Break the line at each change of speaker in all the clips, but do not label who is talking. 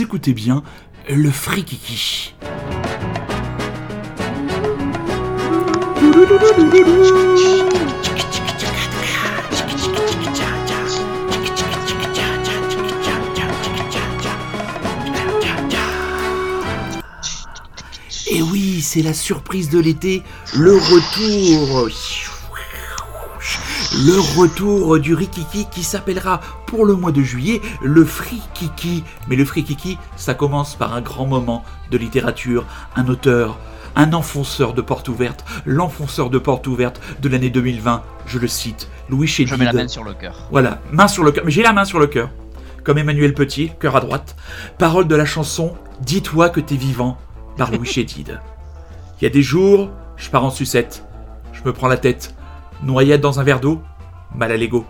Écoutez bien le Frikiki. Et oui, c'est la surprise de l'été, le retour. Le retour du Rikiki qui s'appellera pour le mois de juillet le Frikiki. Mais le Frikiki, ça commence par un grand moment de littérature, un auteur, un enfonceur de porte ouverte, l'enfonceur de porte ouverte de l'année 2020, je le cite, Louis Chédid.
Je mets la main sur le cœur.
Voilà, main sur le cœur, mais j'ai la main sur le cœur. Comme Emmanuel Petit, cœur à droite. Parole de la chanson Dis-toi que t'es vivant par Louis Chédid. Il y a des jours, je pars en sucette, je me prends la tête, noyade dans un verre d'eau, mal à l'ego.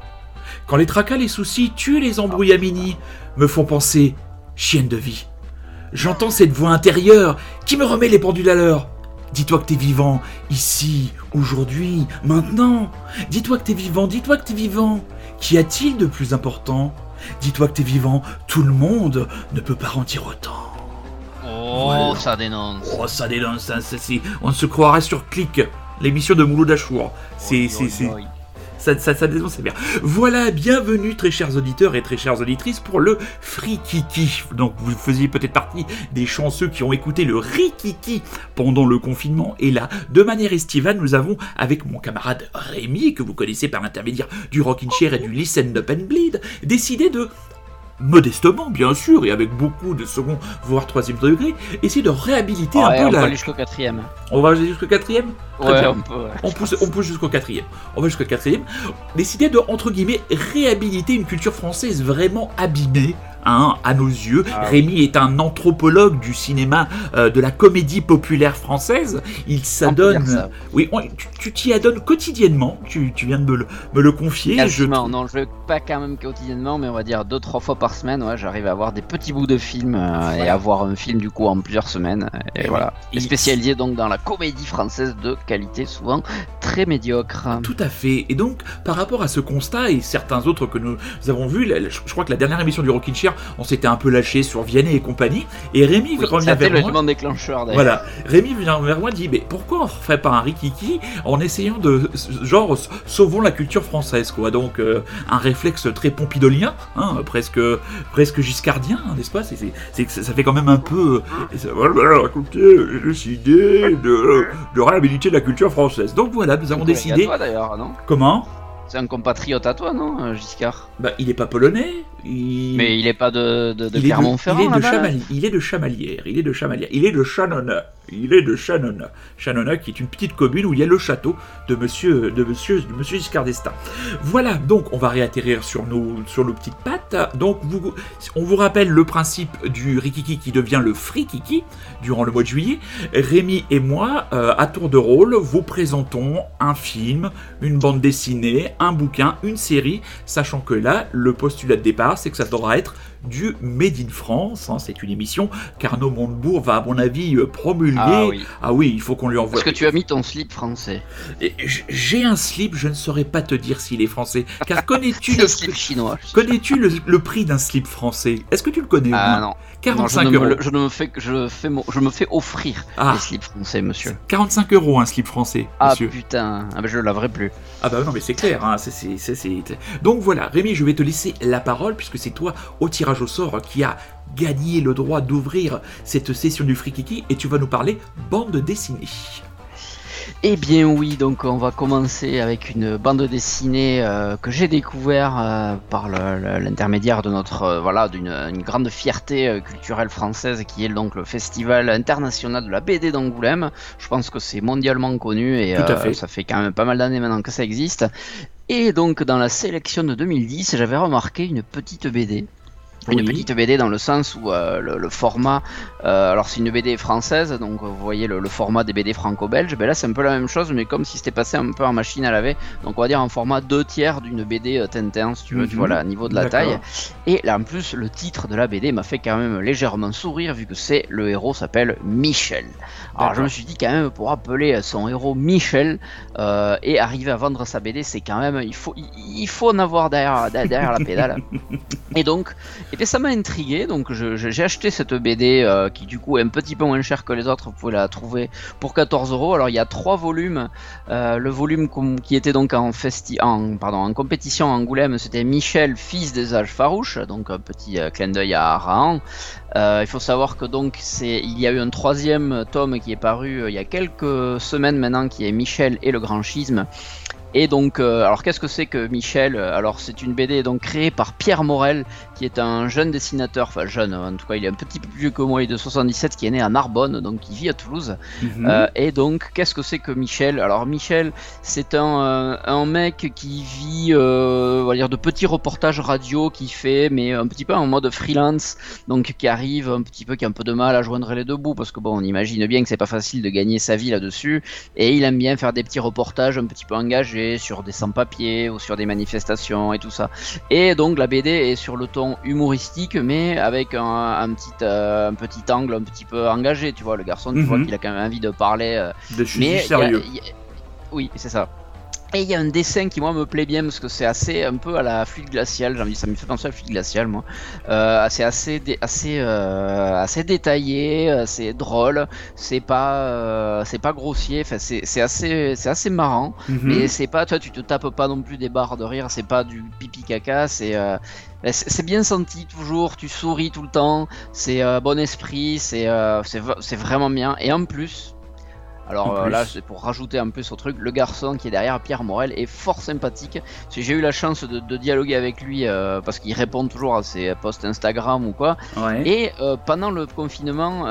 Quand les tracas, les soucis tuent les embrouilles à mini, me font penser chienne de vie. J'entends cette voix intérieure qui me remet les pendules à l'heure. Dis-toi que t'es vivant, ici, aujourd'hui, maintenant. Dis-toi que t'es vivant, dis-toi que t'es vivant. Qu'y a-t-il de plus important? Dis-toi que t'es vivant, tout le monde ne peut pas en dire autant.
Oh,
Voilà.
ça dénonce.
Oh, ça dénonce, hein, ça, c'est- on se croirait sur Click, l'émission de Mouloud Achour. C'est, ça, ça, bien. Voilà, bienvenue très chers auditeurs et très chères auditrices pour le Free Kiki. Donc vous faisiez peut-être partie des chanceux qui ont écouté le Rikiki pendant le confinement. Et là, de manière estivale, nous avons, avec mon camarade Rémi, que vous connaissez par l'intermédiaire du Rockin' Chair et du Listen Up and Bleed, décidé de modestement bien sûr et avec beaucoup de second voire troisième degré essayer de réhabiliter
Ouais,
un
on
peu
peut
la
aller jusqu'au quatrième.
on va jusqu'au quatrième Très
Ouais,
bien.
on peut. ouais.
on pousse, on pousse jusqu'au quatrième. On va jusqu'au quatrième. Décider de, entre guillemets, réhabiliter une culture française vraiment abîmée. Hein, à nos yeux,
Ah
Rémi est un anthropologue du cinéma, euh, de la comédie populaire française. Il s'adonne, oui, on- tu- t'y adonnes quotidiennement. Tu, tu viens de me le, me le confier. Je,
non, je pas quand même quotidiennement, mais on va dire deux trois fois par semaine. Ouais, j'arrive à avoir des petits bouts de films euh, et à voir un film du coup en plusieurs semaines. Et,
Et
voilà.
il-
Et spécialisé donc dans la comédie française de qualité souvent très médiocre.
Tout à fait. Et donc, par rapport à ce constat et certains autres que nous avons vus, je crois que la dernière émission du Rockin' Chair, on s'était un peu lâché sur Vianney et compagnie. Et Rémi
Oui,
revient vers
le
moi.
déclencheur.
Voilà, Rémi vient vers moi et dit mais pourquoi on ferait pas un Rikiki en essayant de genre sauvons la culture française quoi donc euh, un réflexe très pompidolien hein, presque presque giscardien n'est-ce pas? C'est, ça fait quand même un peu euh, et ça- voilà, écoutez j'ai décidé de, de réhabiliter la culture française donc voilà nous avons décidé
toi, non?
Comment?
C'est un compatriote à toi, non, euh, Giscard?
Bah il est pas polonais il...
Mais il est pas de, de, Clermont-Ferrand
il il est de Chamalières, il est de Chamalières, il est de Chanona, il est de Chanona. Chanona qui est une petite commune où il y a le château de monsieur, de monsieur, de monsieur Giscard d'Estaing. Voilà, donc on va réatterrir sur nos, sur nos petites pattes. Donc vous, on vous rappelle le principe du Rikiki qui devient le Free Kiki durant le mois de juillet. Rémi et moi, euh, à tour de rôle, vous présentons un film, une bande dessinée, un bouquin, une série, sachant que là, le postulat de départ, c'est que ça devra être du Made in France. hein. c'est une émission qu'Arnaud Montebourg va, à mon avis, euh, promulguer.
Ah oui.
Ah oui, il faut qu'on lui envoie.
Est-ce que tu as mis ton slip français?
J'ai un slip, je ne saurais pas te dire s'il est français. Car connais-tu le,
Le slip chinois.
connais-tu le, le prix d'un slip français? Est-ce que tu le connais
Ah non. Non,
45
je, ne
euros.
me, je ne me fais que je fais mon- je me fais offrir
Ah.
les slips français, monsieur.
45 euros un slip français,
Ah
monsieur.
putain, ah, bah, je le laverai plus.
Ah bah non mais c'est clair, hein, Donc voilà, Rémi, je vais te laisser la parole puisque c'est toi au tirage au sort qui a gagné le droit d'ouvrir cette session du Frikiki et tu vas nous parler bande dessinée.
Eh bien oui, donc on va commencer avec une bande dessinée euh, que j'ai découvert euh, par l'intermédiaire de notre euh, voilà d'une une grande fierté culturelle française qui est donc le Festival international de la BD d'Angoulême. Je pense que c'est mondialement connu et
fait.
ça fait quand même pas mal d'années maintenant que ça existe. Et donc dans la sélection de 2010, j'avais remarqué une petite BD. Une
Oui.
petite BD dans le sens où euh, le, le format, euh, alors c'est une BD française, donc euh, vous voyez le, le format des BD franco-belges, ben là c'est un peu la même chose, mais comme si c'était passé un peu en machine à laver, donc on va dire en format 2 tiers d'une BD Tintin, si tu veux, tu
Mhm.
vois, là, au niveau de la taille. Et là en plus, le titre de la BD m'a fait quand même légèrement sourire, vu que c'est le héros s'appelle Michel. Alors je me suis dit quand même, pour appeler son héros Michel euh, et arriver à vendre sa BD, c'est quand même, il faut, il, il faut en avoir derrière, derrière la pédale. Et donc, Et bien ça m'a intrigué, donc j'ai acheté cette BD euh, qui du coup est un petit peu moins chère que les autres, vous pouvez la trouver pour 14 euros. Alors il y a trois volumes, euh, le volume qui était donc en, festi en, pardon, en compétition à Angoulême, c'était Michel, fils des âges farouches, donc un petit euh, clin d'œil à Rahan. il faut savoir que donc il y a eu un troisième tome qui est paru il y a quelques semaines maintenant, qui est Michel et le grand schisme. Et donc, euh, alors qu'est-ce que c'est que Michel? Alors c'est une BD donc créée par Pierre Morel, qui est un jeune dessinateur, enfin jeune, en tout cas il est un petit peu plus vieux que moi, il est de 77, qui est né à Narbonne, donc qui vit à Toulouse. Mhm. Euh, et donc, qu'est-ce que c'est que Michel? Alors Michel, c'est un, euh, un mec qui vit, on va dire, de petits reportages radio, qui fait, mais un petit peu en mode freelance, donc qui arrive un petit peu, qui a un peu de mal à joindre les deux bouts, parce que bon, on imagine bien que c'est pas facile de gagner sa vie là-dessus, et il aime bien faire des petits reportages un petit peu engagés sur des sans-papiers ou sur des manifestations et tout ça. Et donc la BD est sur le ton humoristique, mais avec un, petit, euh, un petit angle un petit peu engagé. Tu vois, le garçon, tu vois mhm. qu'il a quand même envie de parler. Euh,
de mais sérieux.
oui, c'est ça. Et il y a un dessin qui moi me plaît bien parce que c'est assez un peu à la fluide glaciale, j'ai ça me fait penser à la fluide glaciale moi. Euh, c'est assez assez euh, assez détaillé, euh, c'est drôle, c'est pas euh, c'est pas grossier, enfin c'est assez c'est assez marrant, mhm. mais c'est pas toi tu te tapes pas non plus des barres de rire, c'est pas du pipi caca, c'est c'est bien senti toujours, tu souris tout le temps, c'est bon esprit, c'est c'est vraiment bien et en plus alors euh, là, c'est pour rajouter un peu ce truc, le garçon qui est derrière, Pierre Morel, est fort sympathique. J'ai eu la chance de, dialoguer avec lui euh, parce qu'il répond toujours à ses posts Instagram ou quoi. Et euh, pendant le confinement,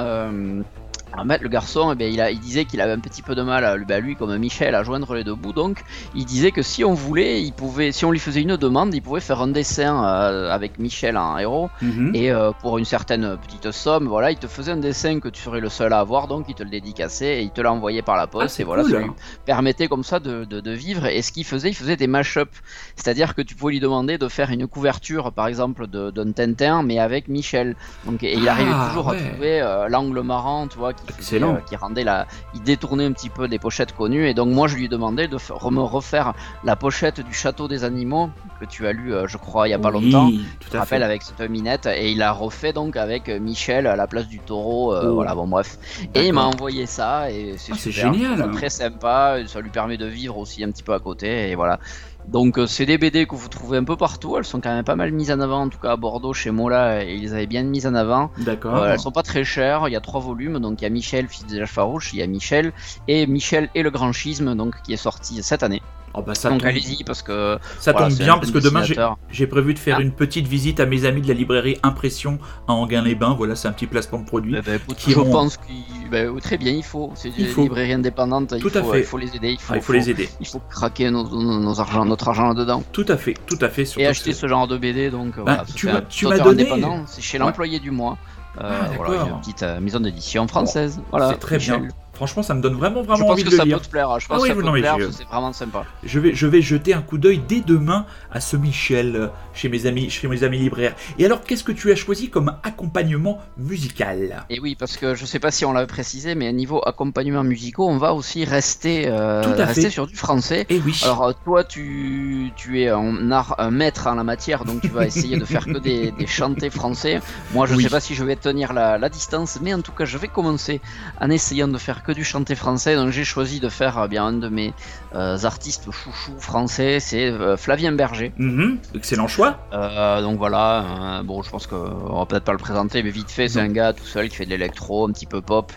le garçon, eh bien, il, a, il, disait qu'il avait un petit peu de mal, à, bah, lui comme Michel, à joindre les deux bouts. Donc, il disait que si on voulait, il pouvait, si on lui faisait une demande, il pouvait faire un dessin euh, avec Michel en héros. Mhm. Et euh, pour une certaine petite somme, voilà, il te faisait un dessin que tu serais le seul à avoir. Donc, il te le dédicaçait et il te l'a envoyé par la poste. Ah, et voilà, ça lui permettait comme ça de, de, vivre. Et ce qu'il faisait, il faisait des mash-up. C'est-à-dire que tu pouvais lui demander de faire une couverture, par exemple, d'un Tintin, mais avec Michel. Donc, et il arrivait ah, toujours à trouver euh, l'angle marrant, tu vois,
Excellent.
Qui, rendait la, il détournait un petit peu des pochettes connues et donc moi je lui ai demandé de me refaire la pochette du château des animaux que tu as lu, euh, je crois, il y a pas longtemps.
Tout à
rappelle avec cette minette et il a refait donc avec euh, Michel à la place du taureau. Euh, oh. Voilà, bon bref. Et il m'a envoyé ça et c'est
ah, génial.
très sympa. Ça lui permet de vivre aussi un petit peu à côté et voilà. Donc euh, c'est des BD que vous trouvez un peu partout, elles sont quand même pas mal mises en avant, en tout cas à Bordeaux chez Mola, et ils avaient bien mises en avant.
D'accord.
Euh, elles sont pas très chères, il y a trois volumes, donc il y a Michel, fils des âges farouches, il y a Michel, et Michel et le grand schisme, donc qui est sorti cette année.
Oh bah ça
Donc
tombe...
allez-y parce que
ça tombe bien parce que demain j'ai prévu de faire ah. une petite visite à mes amis de la librairie Impression à Anguin-les-Bains. Voilà, c'est un petit placement de produit.
Eh ben, je pense que ben, très bien, il faut. C'est une librairie indépendante.
Tout
il,
faut,
fait. il faut les aider. Il faut,
ah, il faut, les aider.
Il faut craquer nos, nos, argent, notre argent là-dedans.
Tout à fait, tout à fait.
Et acheter ce genre de BD donc.
Bah, tu m'as donné.
C'est chez l'employé du mois. Euh, ah, voilà, une petite euh, maison d'édition française. Voilà.
C'est très bien. Franchement, ça me donne vraiment, vraiment
envie
de le lire. Je
pense que ça peut te plaire. Je pense ah que ça peut te plaire, c'est vraiment sympa.
Je vais, je vais jeter un coup d'œil dès demain à ce Michel euh, chez mes amis, chez mes amis libraires. Et alors, qu'est-ce que tu as choisi comme accompagnement musical?
Et oui, parce que je sais pas si on l'avait précisé, mais à niveau accompagnement musical, on va aussi rester, euh, rester sur du français.
Et oui.
Alors, euh, toi, tu, tu es un, art, un maître en la matière, donc tu vas essayer de faire que des, des chantés français. Moi, je ne sais pas si je vais tenir la, la distance, mais en tout cas, je vais commencer en essayant de faire que du chanté français, donc j'ai choisi de faire euh, bien un de mes euh, artistes chouchous français, c'est euh, Flavien Berger.
Mhm, excellent choix.
donc voilà, bon, je pense qu'on va peut-être pas le présenter, mais vite fait, c'est un gars tout seul qui fait de l'électro, un petit peu pop,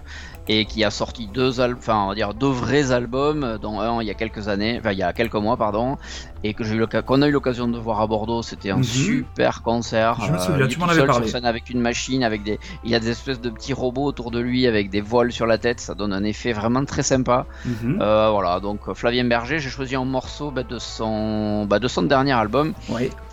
et qui a sorti deux albums, enfin on va dire deux vrais albums, dont un il y a quelques années, enfin il y a quelques mois pardon, et que j'ai qu'on a eu l'occasion de voir à Bordeaux, c'était un mhm. super concert.
Je me souviens, euh, tu m'en avais parlé.
Sur scène avec une machine, avec des, il y a des espèces de petits robots autour de lui avec des voiles sur la tête, ça donne un effet vraiment très sympa. Mhm. Euh, voilà, donc Flavien Berger, j'ai choisi un morceau bah, de son, bah, de son dernier album,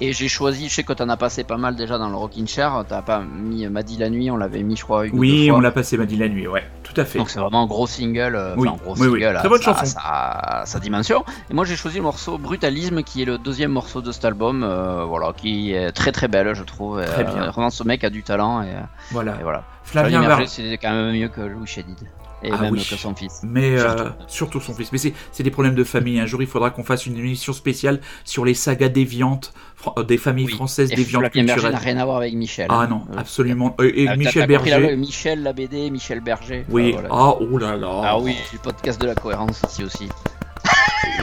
et j'ai choisi, je sais que t'en as passé pas mal déjà dans le Rockin' Chair, t'as pas mis Madi la nuit, on l'avait mis je crois. Une
oui, on l'a passé Madi la nuit, ouais. Tout à fait.
Donc c'est vraiment un gros single, euh,
oui.
gros single
Très bonne chanson.
Sa, sa, dimension. Et moi j'ai choisi le morceau Brutalisme qui est le deuxième morceau de cet album, euh, voilà, qui est très très belle je trouve.
Très bien.
Vraiment ce mec a du talent et
voilà.
Et voilà.
Flavien
c'est quand même mieux que Louis Chédid. Et
Ah
même
oui.
que son fils.
Mais euh,
Surtout.
surtout son fils. Mais c'est des problèmes de famille. Un jour, il faudra qu'on fasse une émission spéciale sur les sagas déviantes, euh, des familles
Oui.
françaises
Et
déviantes
Berger n'a
culturelles.
rien à voir avec Michel.
Ah non,
Euh,
absolument. Et, Michel
compris la-
Berger.
Michel, la BD, Michel Berger.
Oui.
Ah, voilà.
Ah, oh là là.
Ah oui, le podcast de la cohérence ici aussi.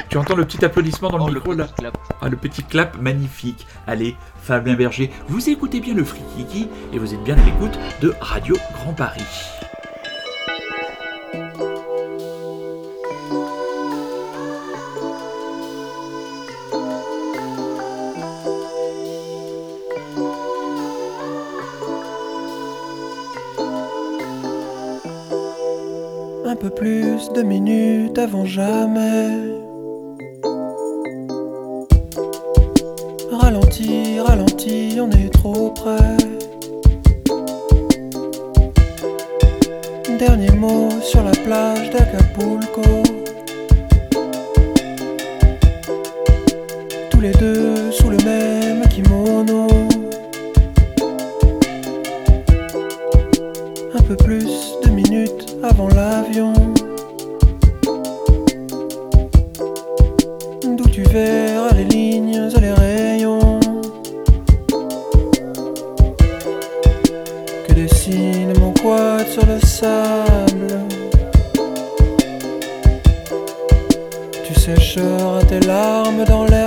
Tu entends le petit applaudissement dans le
Oh,
micro
le
là
clap.
Ah, le petit clap magnifique. Allez, Fabien Berger, vous écoutez bien le Frikiki et vous êtes bien à l'écoute de Radio Grand Paris.
Peu plus de minutes avant jamais. Tu sécheras tes larmes dans l'air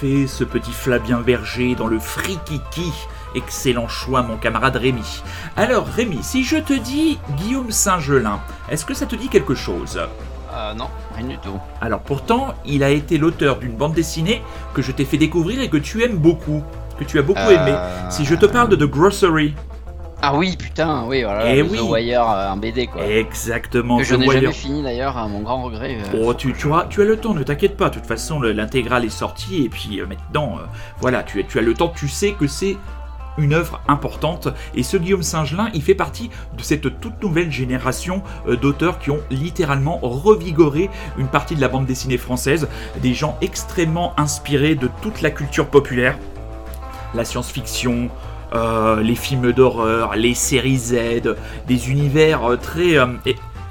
Ce petit Flavien Berger dans le Frikiki. Excellent choix, mon camarade Rémi. Alors, Rémi, si je te dis Guillaume Saint-Gelin, est-ce que ça te dit quelque chose?
Euh, non, rien du tout.
Alors, pourtant, il a été l'auteur d'une bande dessinée que je t'ai fait découvrir et que tu aimes beaucoup. Que tu as beaucoup
Euh,
aimé. Si je te parle de The Grocery.
Ah oui, putain, oui, voilà.
Eh
le
oui.
The Wire euh, en BD, quoi.
Exactement.
que je n'ai jamais fini d'ailleurs, à mon grand regret. euh.
Oh, tu, tu, as, tu as le temps, ne t'inquiète pas. De toute façon, le- l'intégrale est sortie et puis euh, maintenant, euh, voilà, tu, as- tu as le temps. Tu sais que c'est une œuvre importante. Et ce Guillaume Saint-Gelin, il fait partie de cette toute nouvelle génération d'auteurs qui ont littéralement revigoré une partie de la bande dessinée française. Des gens extrêmement inspirés de toute la culture populaire, la science-fiction. Euh, les films d'horreur, les séries Z, des univers euh, très, euh,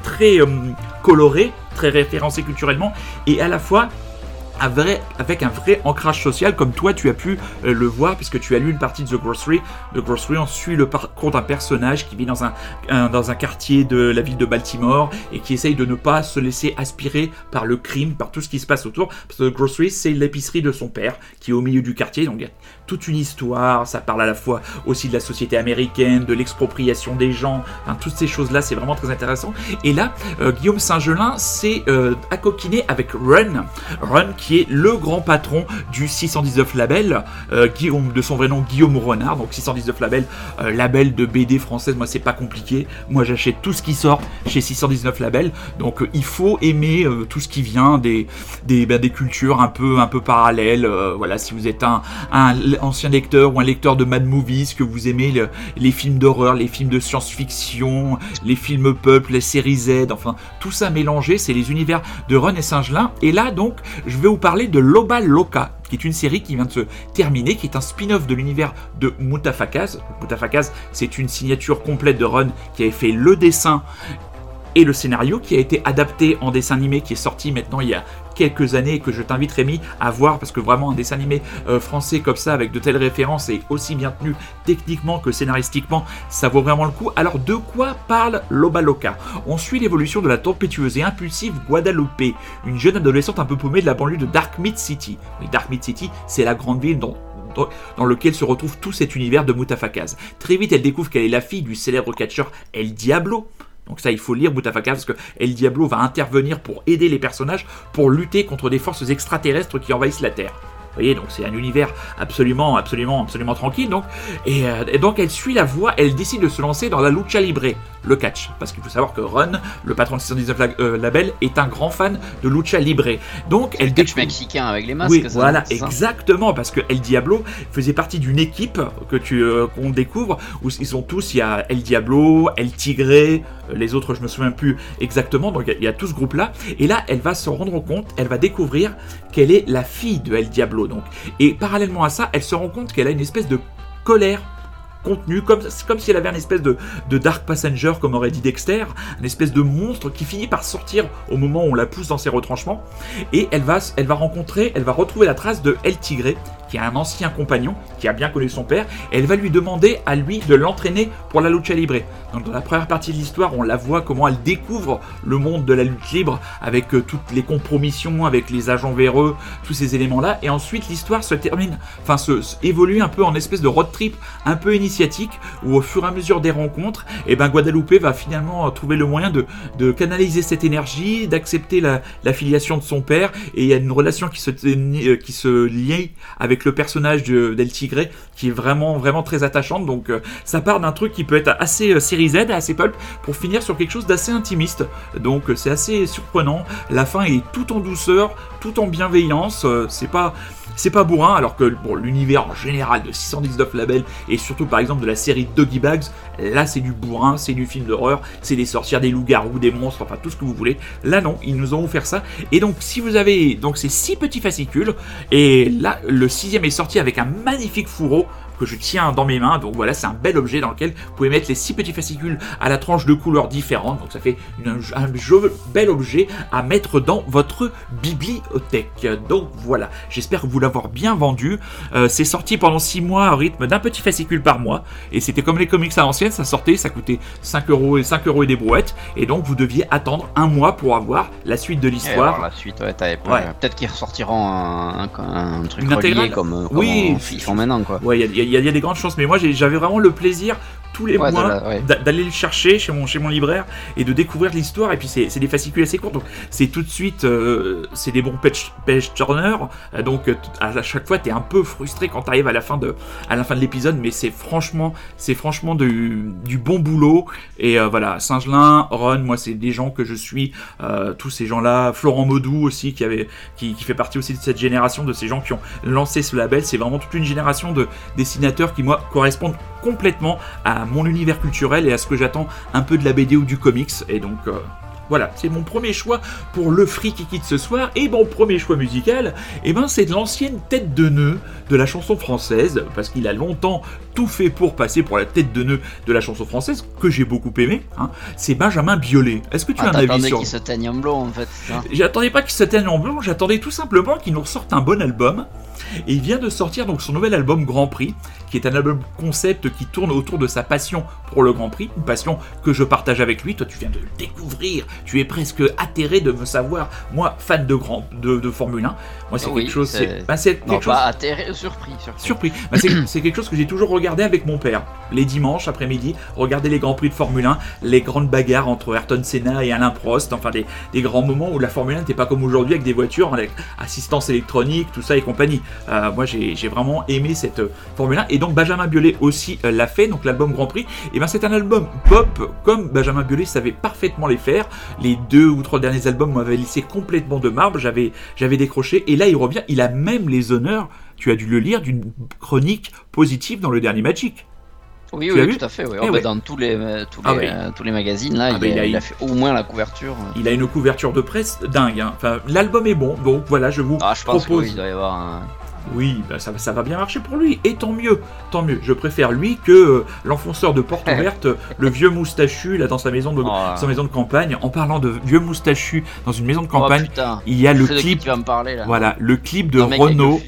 très colorés, très référencé culturellement, et à la fois avec un vrai ancrage social comme toi tu as pu euh, le voir puisque tu as lu une partie de The Grocery. The Grocery, on suit le parcours d'un personnage qui vit dans un, dans un quartier de la ville de Baltimore et qui essaye de ne pas se laisser aspirer par le crime, par tout ce qui se passe autour. Parce que The Grocery, c'est l'épicerie de son père qui est au milieu du quartier, donc il y a toute une histoire, ça parle à la fois aussi de la société américaine, de l'expropriation des gens, toutes ces choses-là, c'est vraiment très intéressant. Et là, euh, Guillaume Saint-Gelin s'est euh, accoquiné avec Run, Run qui qui est le grand patron du 619 label, euh, Guillaume, de son vrai nom Guillaume Renard, donc 619 label, euh, label de BD française, moi c'est pas compliqué, moi j'achète tout ce qui sort chez 619 label, donc euh, il faut aimer tout ce qui vient des, des, ben, des cultures un peu, un peu parallèles, voilà, si vous êtes un, un, ancien lecteur ou un lecteur de Mad Movies, que vous aimez les films d'horreur, les films de science-fiction, les films peuple, les séries Z, enfin tout ça mélangé, c'est les univers de Ron et Singelin, et là donc je vais vous parler de Loba Loca, qui est une série qui vient de se terminer, qui est un spin-off de l'univers de Mutafakaz. Mutafakaz, c'est une signature complète de Run qui avait fait le dessin et le scénario qui a été adapté en dessin animé qui est sorti maintenant il y a quelques années et que je t'invite Rémi à voir parce que vraiment un dessin animé euh, français comme ça avec de telles références et aussi bien tenu techniquement que scénaristiquement, ça vaut vraiment le coup. Alors de quoi parle Loba Loca? On suit l'évolution de la tempétueuse et impulsive Guadalupe, une jeune adolescente un peu paumée de la banlieue de Dark Mid City. Oui, Dark Mid City, c'est la grande ville dans lequel se retrouve tout cet univers de Mutafakaz. Très vite, elle découvre qu'elle est la fille du célèbre catcheur El Diablo, donc ça, il faut lire Boutafaka parce que El Diablo va intervenir pour aider les personnages pour lutter contre des forces extraterrestres qui envahissent la Terre. Vous voyez, donc c'est un univers absolument, absolument, absolument tranquille. Donc, euh, et, donc elle suit la voie, elle décide de se lancer dans la lucha libre, le catch. Parce qu'il faut savoir que Ron, le patron de 619 euh, Label, est un grand fan de lucha libre. Donc elle
catch mexicain avec les masques.
Oui, voilà, exactement, parce que El Diablo faisait partie d'une équipe que tu euh, qu'on découvre où ils sont tous. Il y a El Diablo, El Tigre, les autres je me souviens plus exactement. Donc il y a tout ce groupe là. Et là, elle va se rendre compte, elle va découvrir qu'elle est la fille de El Diablo. Donc. Et parallèlement à ça, elle se rend compte qu'elle a une espèce de colère contenu, comme, si elle avait une espèce de, Dark Passenger, comme aurait dit Dexter, une espèce de monstre qui finit par sortir au moment où on la pousse dans ses retranchements. Et elle va, elle va rencontrer, elle va retrouver la trace de El Tigre, qui est un ancien compagnon, qui a bien connu son père, et elle va lui demander à lui de l'entraîner pour la lucha libre. Donc dans la première partie de l'histoire, on la voit comment elle découvre le monde de la lutte libre, avec euh, toutes les compromissions, avec les agents véreux, tous ces éléments-là, et ensuite l'histoire se termine, enfin se, évolue un peu en espèce de road trip un peu initial où au fur et à mesure des rencontres, et eh ben Guadalupe va finalement trouver le moyen de, de canaliser cette énergie, d'accepter la, filiation de son père, et il y a une relation qui se, euh, qui se lie avec le personnage d'El Tigre qui est vraiment vraiment très attachante. Donc euh, ça part d'un truc qui peut être assez euh, série Z, assez pulp, pour finir sur quelque chose d'assez intimiste. Donc c'est assez surprenant. La fin est tout en douceur, tout en bienveillance. c'est pas c'est pas bourrin, alors que l'univers en général de 619 labels, et surtout par exemple de la série Doggy Bags, là c'est du bourrin, c'est du film d'horreur, c'est des sorcières, des loups-garous, des monstres, enfin tout ce que vous voulez. Là non, ils nous ont offert ça. Et donc si vous avez donc ces six petits fascicules, et là le sixième est sorti avec un magnifique fourreau que je tiens dans mes mains. Donc voilà, c'est un bel objet dans lequel vous pouvez mettre les six petits fascicules à la tranche de couleurs différentes. Donc ça fait un, bel objet à mettre dans votre bibliothèque. Donc voilà, j'espère vous l'avoir bien vendu. Euh, c'est sorti pendant 6 mois au rythme d'un petit fascicule par mois. Et c'était comme les comics à l'ancienne, ça sortait, ça coûtait 5 euros et 5 euros et des brouettes. Et donc vous deviez attendre un mois pour avoir la suite de l'histoire.
La suite, ouais, Peut-être qu'ils ressortiront un, truc relié comme, comme oui, ils font maintenant quoi.
Ouais, il y, il y, a des grandes chances, mais moi j'avais vraiment le plaisir tous les mois d'aller le chercher chez mon, chez mon libraire et de découvrir l'histoire. Et puis c'est des fascicules assez courts, donc c'est tout de suite, euh, c'est des bons page, page turners. Euh, donc à chaque fois, tu es un peu frustré quand tu arrives à la fin de, à la fin de l'épisode, mais c'est franchement, c'est franchement du, du, bon boulot. Et euh, voilà, Singelin, Ron, moi c'est des gens que je suis, tous ces gens-là, Florent Maudou aussi qui avait, qui, qui, fait partie aussi de cette génération de ces gens qui ont lancé ce label. C'est vraiment toute une génération de dessinateurs qui moi correspondent complètement à mon univers culturel et à ce que j'attends un peu de la BD ou du comics. Et donc, euh, Voilà, c'est mon premier choix pour le free kiki de ce soir. Et mon premier choix musical, eh ben, c'est de l'ancienne tête de nœud de la chanson française, parce qu'il a longtemps tout fait pour passer pour la tête de nœud de la chanson française, que j'ai beaucoup aimé. hein. C'est Benjamin Biolay. Est-ce que tu
Ah,
as un avis sur
qu'il se teigne en blond en fait.
J'attendais pas qu'il se teigne en blanc, j'attendais tout simplement qu'il nous ressorte un bon album. Et il vient de sortir donc son nouvel album Grand Prix, qui est un album concept qui tourne autour de sa passion pour le Grand Prix, une passion que je partage avec lui. Toi, tu viens de le découvrir, tu es presque atterré de me savoir, moi, fan de grand de, de Formule 1. Moi, c'est
Oui,
quelque chose,
c'est-
c'est bah, quelque
Non,
chose
pas atterré, surpris. surpris.
surpris. Bah, c'est c'est quelque chose que j'ai toujours regardé avec mon père. Les dimanches après-midi, regarder les grands prix de Formule 1, les grandes bagarres entre Ayrton Senna et Alain Prost, enfin des, des grands moments où la Formule 1 n'était pas comme aujourd'hui avec des voitures, avec assistance électronique, tout ça et compagnie. Euh, moi j'ai vraiment aimé cette euh, Formule 1 et donc Benjamin Biolay aussi euh, l'a fait, donc l'album Grand Prix. Et ben c'est un album pop comme Benjamin Biolay savait parfaitement les faire. Les deux ou trois derniers albums m'avaient laissé complètement de marbre, j'avais décroché et là il revient, il a même les honneurs tu as dû le lire d'une chronique positive dans le dernier Magic.
Oui,
Tu
oui, tout à fait. oui.
Eh
Oh, bah. Dans tous les, tous les,
Ah
euh, tous les magazines, là,
Ah
il,
bah, il
a, il fait au moins la couverture.
Il a une couverture de presse dingue. hein. Enfin, l'album est bon, donc voilà, je vous
Ah, je pense
propose.
qu'il doit y avoir un.
Oui, bah, ça, ça va bien marcher pour lui, et tant mieux, tant mieux. Je préfère lui que euh, l'enfonceur de porte ouverte, le vieux moustachu là dans sa maison de,
Oh.
sa maison de campagne. En parlant de vieux moustachu dans une maison de
Oh,
campagne,
putain.
il y a le
qui
clip,
tu vas me parler là.
voilà, le clip de Renault,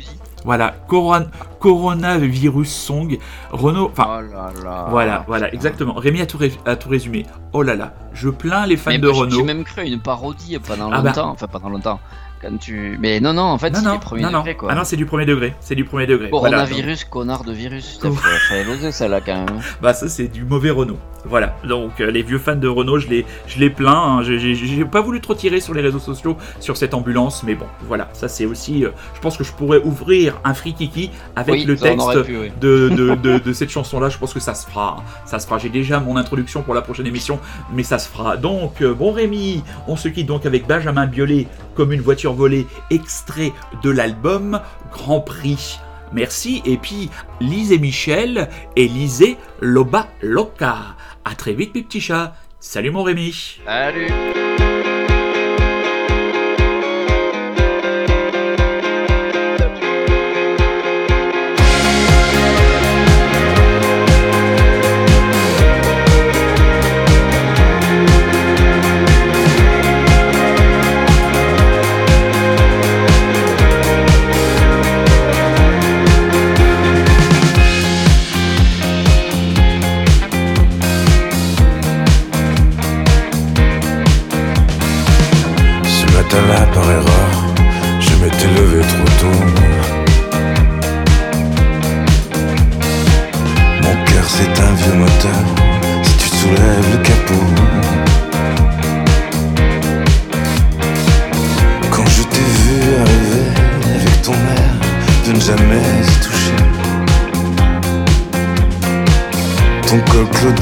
voilà, Coron- Coronavirus Song, Renault, enfin.
Oh là là.
Voilà, voilà,
putain.
exactement. Rémi a tout, ré- a tout résumé. Oh là là, je plains les fans
Mais
de Renault.
J'ai même cru une parodie pendant
Ah bah.
longtemps. Enfin, pendant longtemps. Quand tu. Mais non, non, en fait, c'est
non, non.
degrés quoi.
Ah non, c'est du premier degré. C'est du premier degré. Voilà,
Coronavirus, connard de virus. Fallait l'oser celle-là quand même.
Bah ça c'est du mauvais Renault. Voilà. Donc euh, les vieux fans de Renault, je les, je les plains. hein. J'ai- pas voulu trop tirer sur les réseaux sociaux sur cette ambulance, mais bon, voilà. Ça c'est aussi. euh, je pense que je pourrais ouvrir un free kiki avec
Oui,
le
ça,
texte
aurait pu, oui.
de, de, de, de cette chanson-là. Je pense que ça se fera. Ça se fera. J'ai déjà mon introduction pour la prochaine émission, mais ça se fera. Donc euh, bon Rémi, on se quitte donc avec Benjamin Biolay comme une voiture volée, extrait de l'album Grand Prix. Merci, et puis lisez Michel et lisez Loba Loca. À très vite, mes petits chats. Salut mon Rémi.
Salut.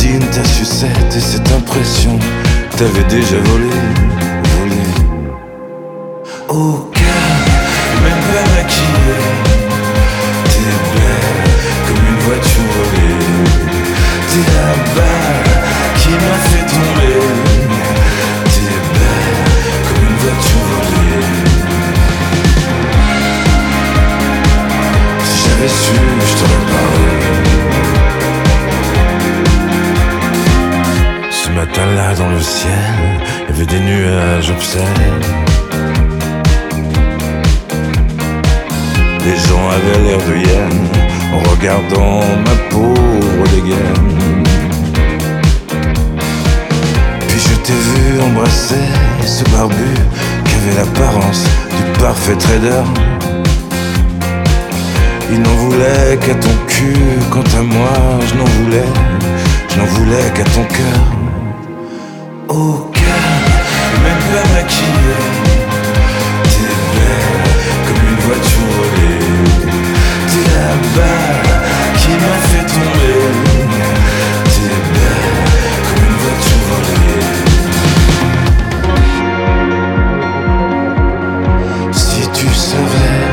Claudine, ta sucette et cette impression. T'avais déjà volé Les gens avaient l'air de en regardant ma pauvre dégaine. Puis je t'ai vu embrasser ce barbu qui avait l'apparence du parfait trader. Il n'en voulait qu'à ton cul, quant à moi, je n'en voulais, je n'en voulais qu'à ton cœur. Au Qui m'a fait tomber. T'es belle comme une voiture volée. Si tu savais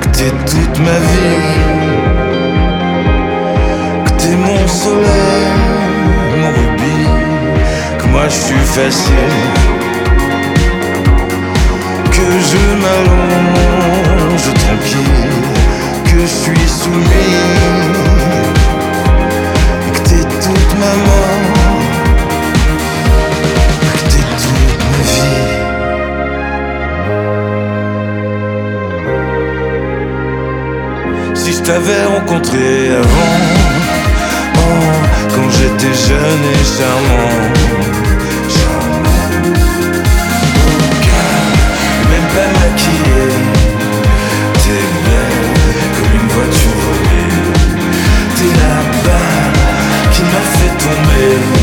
que t'es toute ma vie, que t'es mon soleil, mon rubis, facile que je m'allonge tranquille, que je suis soumis, que t'es toute ma mort, que t'es toute ma vie. Si je t'avais rencontré avant, oh, quand j'étais jeune et charmant. charmant. Aucun, même pas maquillé. Qui m'a fait tomber.